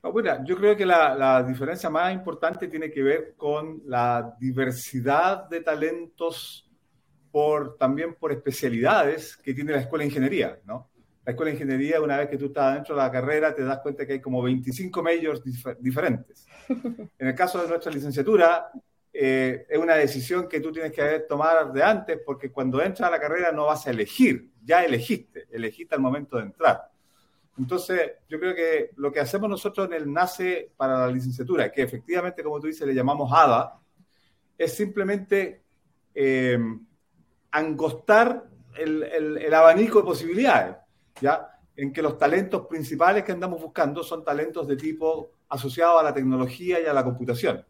bueno, yo creo que la, la, diferencia más importante tiene que ver con la diversidad de talentos por, también por especialidades que tiene la escuela de ingeniería, ¿no? La escuela de ingeniería, una vez que tú estás dentro de la carrera, te das cuenta que hay como 25 majors diferentes. En el caso de nuestra licenciatura, eh, es una decisión que tú tienes que tomar de antes, porque cuando entras a la carrera no vas a elegir, ya elegiste, elegiste al momento de entrar. Entonces, yo creo que lo que hacemos nosotros en el NACE para la licenciatura, que efectivamente, como tú dices, le llamamos ADA, es simplemente eh, angostar el, el, abanico de posibilidades, ¿ya? En que los talentos principales que andamos buscando son talentos de tipo asociado a la tecnología y a la computación.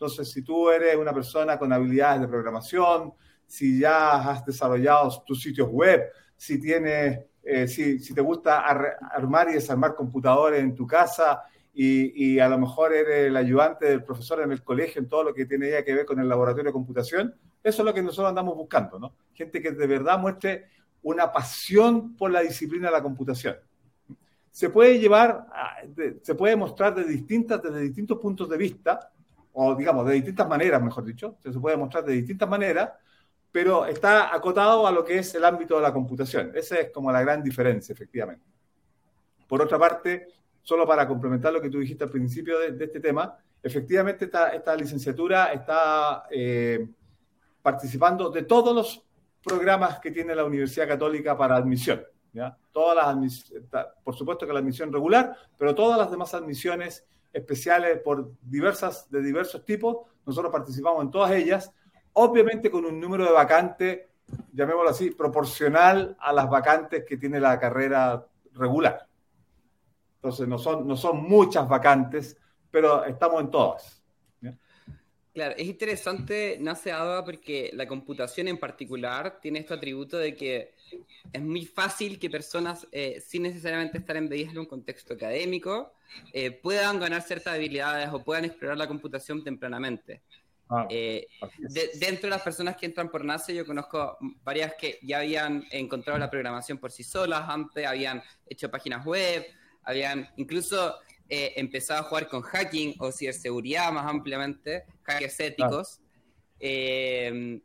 Entonces, si tú eres una persona con habilidades de programación, si ya has desarrollado tus sitios web, si tienes eh, si, te gusta armar y desarmar computadores en tu casa y, a lo mejor eres el ayudante del profesor en el colegio en todo lo que tiene que ver con el laboratorio de computación, eso es lo que nosotros andamos buscando, ¿no? Gente que de verdad muestre una pasión por la disciplina de la computación. Se puede llevar, se puede mostrar de distintas, desde distintos puntos de vista, o digamos, de distintas maneras, mejor dicho, se puede mostrar de distintas maneras, pero está acotado a lo que es el ámbito de la computación. Esa es como la gran diferencia, efectivamente. Por otra parte, solo para complementar lo que tú dijiste al principio de, este tema, efectivamente esta, licenciatura está eh, participando de todos los programas que tiene la Universidad Católica para admisión. ¿ya? Todas las por supuesto que la admisión regular, pero todas las demás admisiones especiales por diversas, de diversos tipos, nosotros participamos en todas ellas obviamente con un número de vacantes, llamémoslo así, proporcional a las vacantes que tiene la carrera regular. Entonces, no son, no son muchas vacantes, pero estamos en todas. Claro, es interesante, nace ADA porque la computación en particular tiene este atributo de que es muy fácil que personas, eh, sin necesariamente estar embebidas en un contexto académico, eh, puedan ganar ciertas habilidades o puedan explorar la computación tempranamente. Ah, eh, dentro de las personas que entran por NACE, yo conozco varias que ya habían encontrado la programación por sí solas antes, habían hecho páginas web, habían incluso eh, empezado a jugar con hacking o ciberseguridad más ampliamente, hackers éticos. Eh,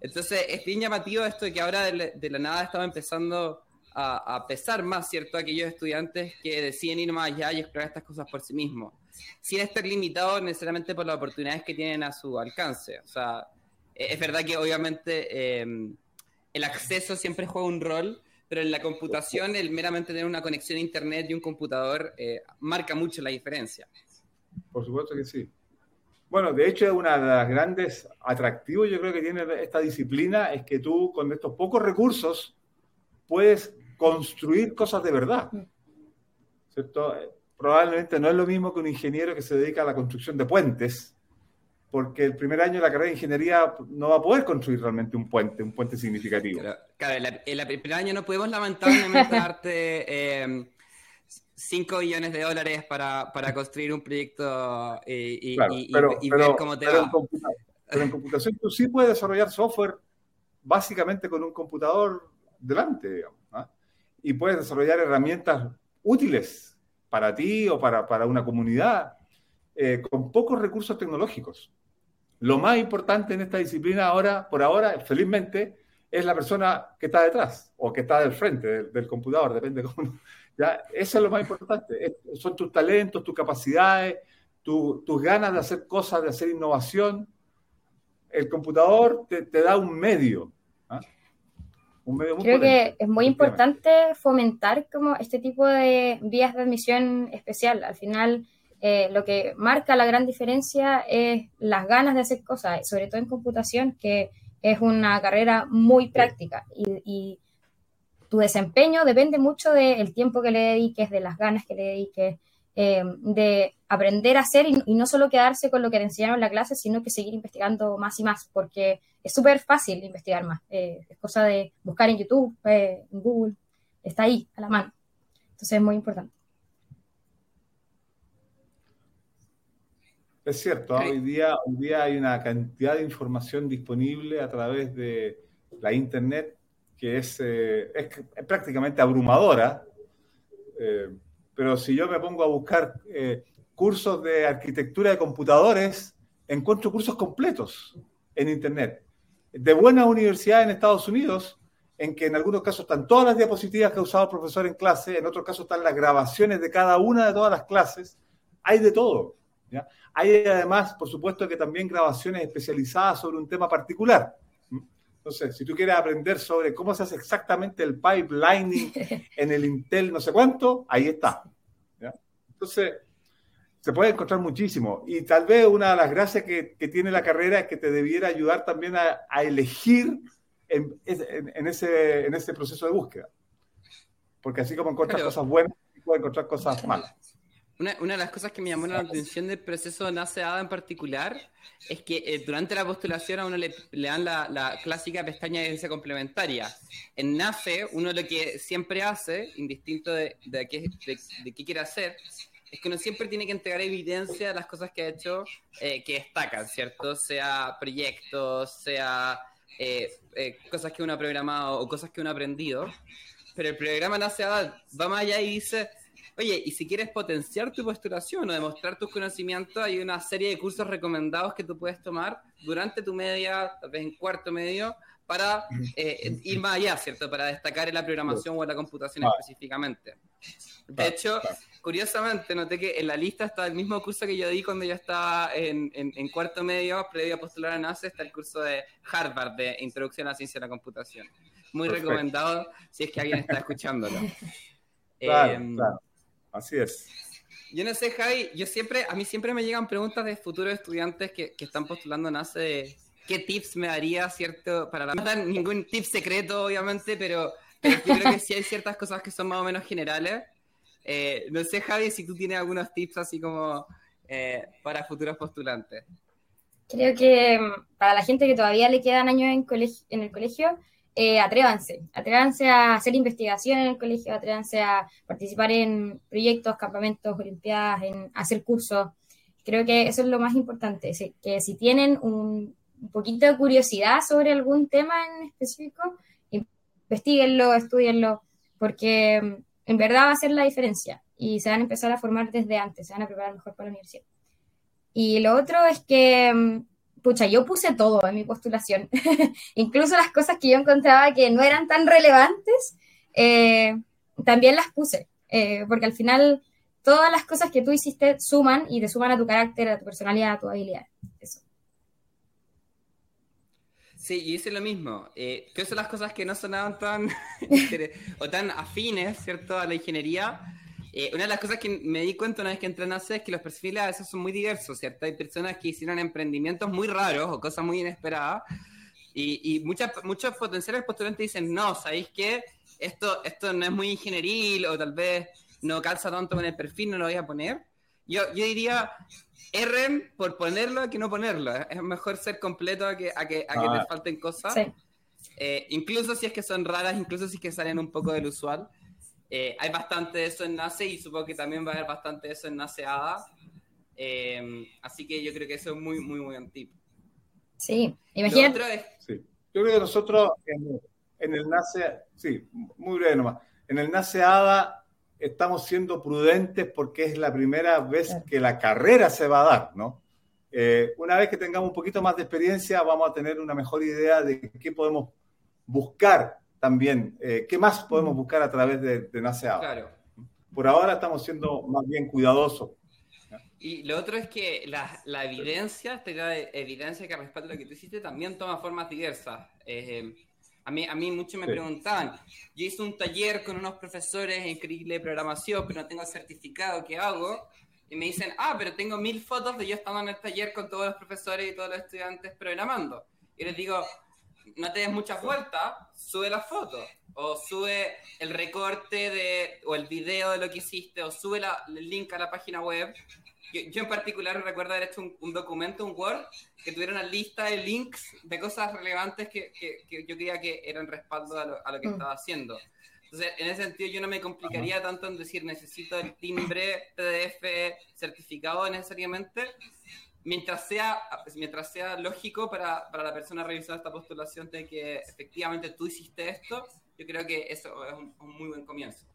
entonces, es bien llamativo esto de que ahora de, la nada estaba empezando a, a, pesar más, ¿cierto? Aquellos estudiantes que deciden ir más allá y explorar estas cosas por sí mismos sin estar limitado necesariamente por las oportunidades que tienen a su alcance. O sea, e-, es verdad que obviamente em, el acceso siempre juega un rol, pero en la computación el meramente tener una conexión a Internet y un computador eh, marca mucho la diferencia. Por supuesto que sí. Bueno, de hecho, una de las grandes atractivos yo creo que tiene esta disciplina es que tú con estos pocos recursos puedes construir cosas de verdad. ¿Cierto? probablemente no es lo mismo que un ingeniero que se dedica a la construcción de puentes, porque el primer año de la carrera de ingeniería no va a poder construir realmente un puente, un puente significativo. claro, en el primer año no podemos lamentablemente darte 5 eh, millones de dólares para, para construir un proyecto eh, y, ver cómo te va. pero en computación tú sí puedes desarrollar software básicamente con un computador delante, digamos, ¿ah? y puedes desarrollar herramientas útiles para ti o para, para una comunidad eh, con pocos recursos tecnológicos. Lo más importante en esta disciplina ahora, por ahora, felizmente, es la persona que está detrás o que está del frente del, computador, depende cómo. ¿Ya? Eso es lo más importante. son tus talentos, tus capacidades, tus ganas de hacer cosas, de hacer innovación. El computador te, te da un medio. ¿ah? Un medio muy Creo que es muy importante fomentar como este tipo de vías de admisión especial. Al final, eh, lo que marca la gran diferencia es las ganas de hacer cosas, sobre todo en computación, que es una carrera muy práctica y, tu desempeño depende mucho del tiempo que le dediques, de las ganas que le dediques, eh, de aprender a hacer y, no solo quedarse con lo que te enseñaron en la clase, sino que seguir investigando más y más, porque es súper fácil investigar más. Eh, es cosa de buscar en YouTube, eh, en Google, está ahí, a la mano. Entonces es muy importante. Es cierto, hoy, día, hoy día hay una cantidad de información disponible a través de la Internet que es, es prácticamente abrumadora pero si yo me pongo a buscar eh, cursos de arquitectura de computadores, encuentro cursos completos en Internet. De buenas universidades en Estados Unidos, en que en algunos casos están todas las diapositivas que ha usado el profesor en clase, en otros casos están las grabaciones de cada una de todas las clases, hay de todo. Hay además, por supuesto, que también grabaciones especializadas sobre un tema particular. Entonces, si tú quieres aprender sobre cómo se hace exactamente el pipelining en el Intel no sé cuánto, ahí está. Entonces, se puede encontrar muchísimo. Y tal vez una de las gracias que, tiene la carrera es que te debiera ayudar también a, elegir en, ese, en ese proceso de búsqueda. Porque así como encuentras cosas buenas, puedes encontrar cosas malas. Una, de las cosas que me llamó la atención del proceso de NACE-ADA en particular es que eh, durante la postulación a uno le, dan la, clásica pestaña de evidencia complementaria. En NACE, uno lo que siempre hace, indistinto de, de, qué, de, qué quiere hacer, es que uno siempre tiene que entregar evidencia de las cosas que ha hecho eh, que destacan, ¿cierto? Sea proyectos, sea eh, cosas que uno ha programado o cosas que uno ha aprendido. Pero el programa NACE-ADA va más allá y dice Oye, y si quieres potenciar tu postulación o demostrar tus conocimientos, hay una serie de cursos recomendados que tú puedes tomar durante tu media, tal vez en cuarto medio, para eh, ir más allá, ¿cierto? Para destacar en la programación o en la computación específicamente. De hecho, curiosamente, noté que en la lista está el mismo curso que yo di cuando yo estaba en, cuarto medio, previo a postular a NACE, está el curso de Harvard de Introducción a la Ciencia de la Computación. Muy recomendado si es que alguien está escuchándolo. Claro, em, claro. Así es. Yo no sé, Javi, yo siempre, a mí siempre me llegan preguntas de futuros estudiantes que, están postulando NACE qué tips me daría, ¿cierto? Para la... No dan ningún tip secreto, obviamente, pero, yo creo que sí hay ciertas cosas que son más o menos generales. Eh, no sé, Javi, si tú tienes algunos tips así como eh, para futuros postulantes. Creo que mm, para la gente que todavía le quedan años en, en el colegio, eh, atrévanse, atrévanse a hacer investigación en el colegio, atrévanse a participar en proyectos, campamentos, olimpiadas, en hacer cursos. Creo que eso es lo más importante, que si tienen un, poquito de curiosidad sobre algún tema en específico, investiguenlo, estudienlo, porque mm, en verdad va a ser la diferencia y se van a empezar a formar desde antes, se van a preparar mejor para la universidad. Y lo otro es que mm, pucha, yo puse todo en mi postulación, incluso las cosas que yo encontraba que no eran tan relevantes, eh, también las puse, eh, porque al final todas las cosas que tú hiciste suman y te suman a tu carácter, a tu personalidad, a tu habilidad. Sí, y hice lo mismo. Eh, son las cosas que no sonaban tan o tan afines, ¿cierto?, a la ingeniería eh, una de las cosas que me di cuenta una vez que entré en ACE es que los perfiles a veces son muy diversos, ¿cierto? Hay personas que hicieron emprendimientos muy raros o cosas muy inesperadas y, y muchas, muchos potenciales postulantes dicen, no, ¿sabéis qué? Esto, esto no es muy ingenieril o tal vez no calza tanto con el perfil, no lo voy a poner. Yo, yo diría, erren por ponerlo que no ponerlo. Es mejor ser completo a que, a que, a que te ah. falten cosas. Eh, incluso si es que son raras, incluso si es que salen un poco del usual. Eh, hay bastante de eso en NACE y supongo que también va a haber bastante de eso en NACEADA. Eh, así que yo creo que eso es muy, muy, muy antiguo. Sí, imagínate. Sí. Yo creo que nosotros en, el NACE, sí, muy breve nomás, en el NACEADA estamos siendo prudentes porque es la primera vez que la carrera se va a dar, ¿no? Eh, una vez que tengamos un poquito más de experiencia, vamos a tener una mejor idea de qué podemos buscar también, eh, ¿qué más podemos buscar a través de, de Claro. Por ahora estamos siendo más bien cuidadosos. Y lo otro es que la, la evidencia, esta evidencia que respalda lo que tú hiciste, también toma formas diversas. Eh, A mí, a mí muchos me preguntaban, yo hice un taller con unos profesores increíble de programación, pero no tengo certificado, ¿qué hago? Y me dicen, ah, pero tengo mil fotos de yo estando en el taller con todos los profesores y todos los estudiantes programando. Y les digo, no te des muchas vueltas, sube la foto, o sube el recorte de, o el video de lo que hiciste, o sube la, el link a la página web. Yo, en particular recuerdo haber hecho un, documento, un Word, que tuviera una lista de links de cosas relevantes que, que, yo creía que eran respaldo a lo, a lo que mm. estaba haciendo. Entonces, en ese sentido, yo no me complicaría tanto en decir necesito el timbre PDF certificado necesariamente, mientras sea, mientras sea lógico para, para la persona revisar esta postulación de que efectivamente tú hiciste esto, yo creo que eso es un, muy buen comienzo.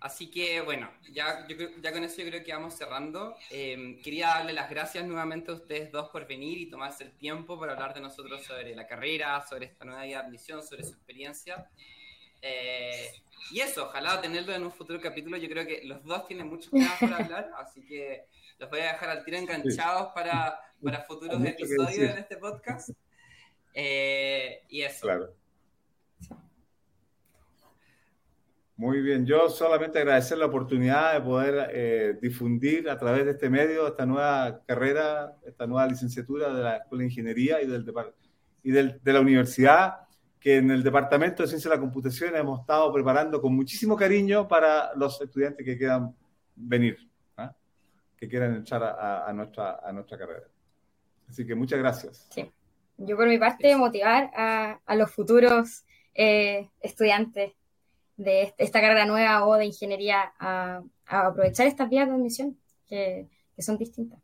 Así que bueno, ya, ya con eso yo creo que vamos cerrando. Eh, quería darle las gracias nuevamente a ustedes dos por venir y tomarse el tiempo para hablar de nosotros sobre la carrera, sobre esta nueva admisión, sobre su experiencia. Eh, y eso, ojalá tenerlo en un futuro capítulo. Yo creo que los dos tienen mucho más por hablar, así que los voy a dejar al tiro enganchados para, para futuros episodios en este podcast. Eh, y eso. Claro. Muy bien, yo solamente agradecer la oportunidad de poder eh, difundir a través de este medio esta nueva carrera, esta nueva licenciatura de la Escuela de Ingeniería y, del, y del, de la universidad que en el Departamento de Ciencia de la Computación hemos estado preparando con muchísimo cariño para los estudiantes que quieran venir, ¿ah? que quieran echar a, nuestra, a nuestra carrera. Así que muchas gracias. Sí. Yo por mi parte motivar a, a los futuros eh, estudiantes de esta carrera nueva o de ingeniería a, aprovechar estas vías de admisión que, que son distintas.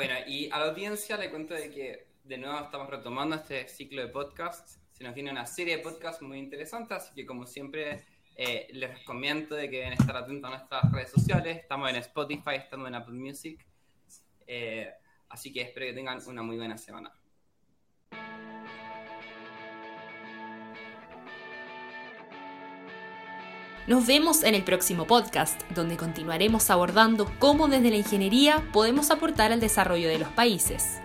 Bueno, y a la audiencia le cuento de que de nuevo estamos retomando este ciclo de podcasts. Se nos viene una serie de podcasts muy interesantes, así que como siempre eh, les recomiendo de que deben estar atentos a nuestras redes sociales. Estamos en Spotify, estamos en Apple Music. Eh, así que espero que tengan una muy buena semana. Nos vemos en el próximo podcast, donde continuaremos abordando cómo desde la ingeniería podemos aportar al desarrollo de los países.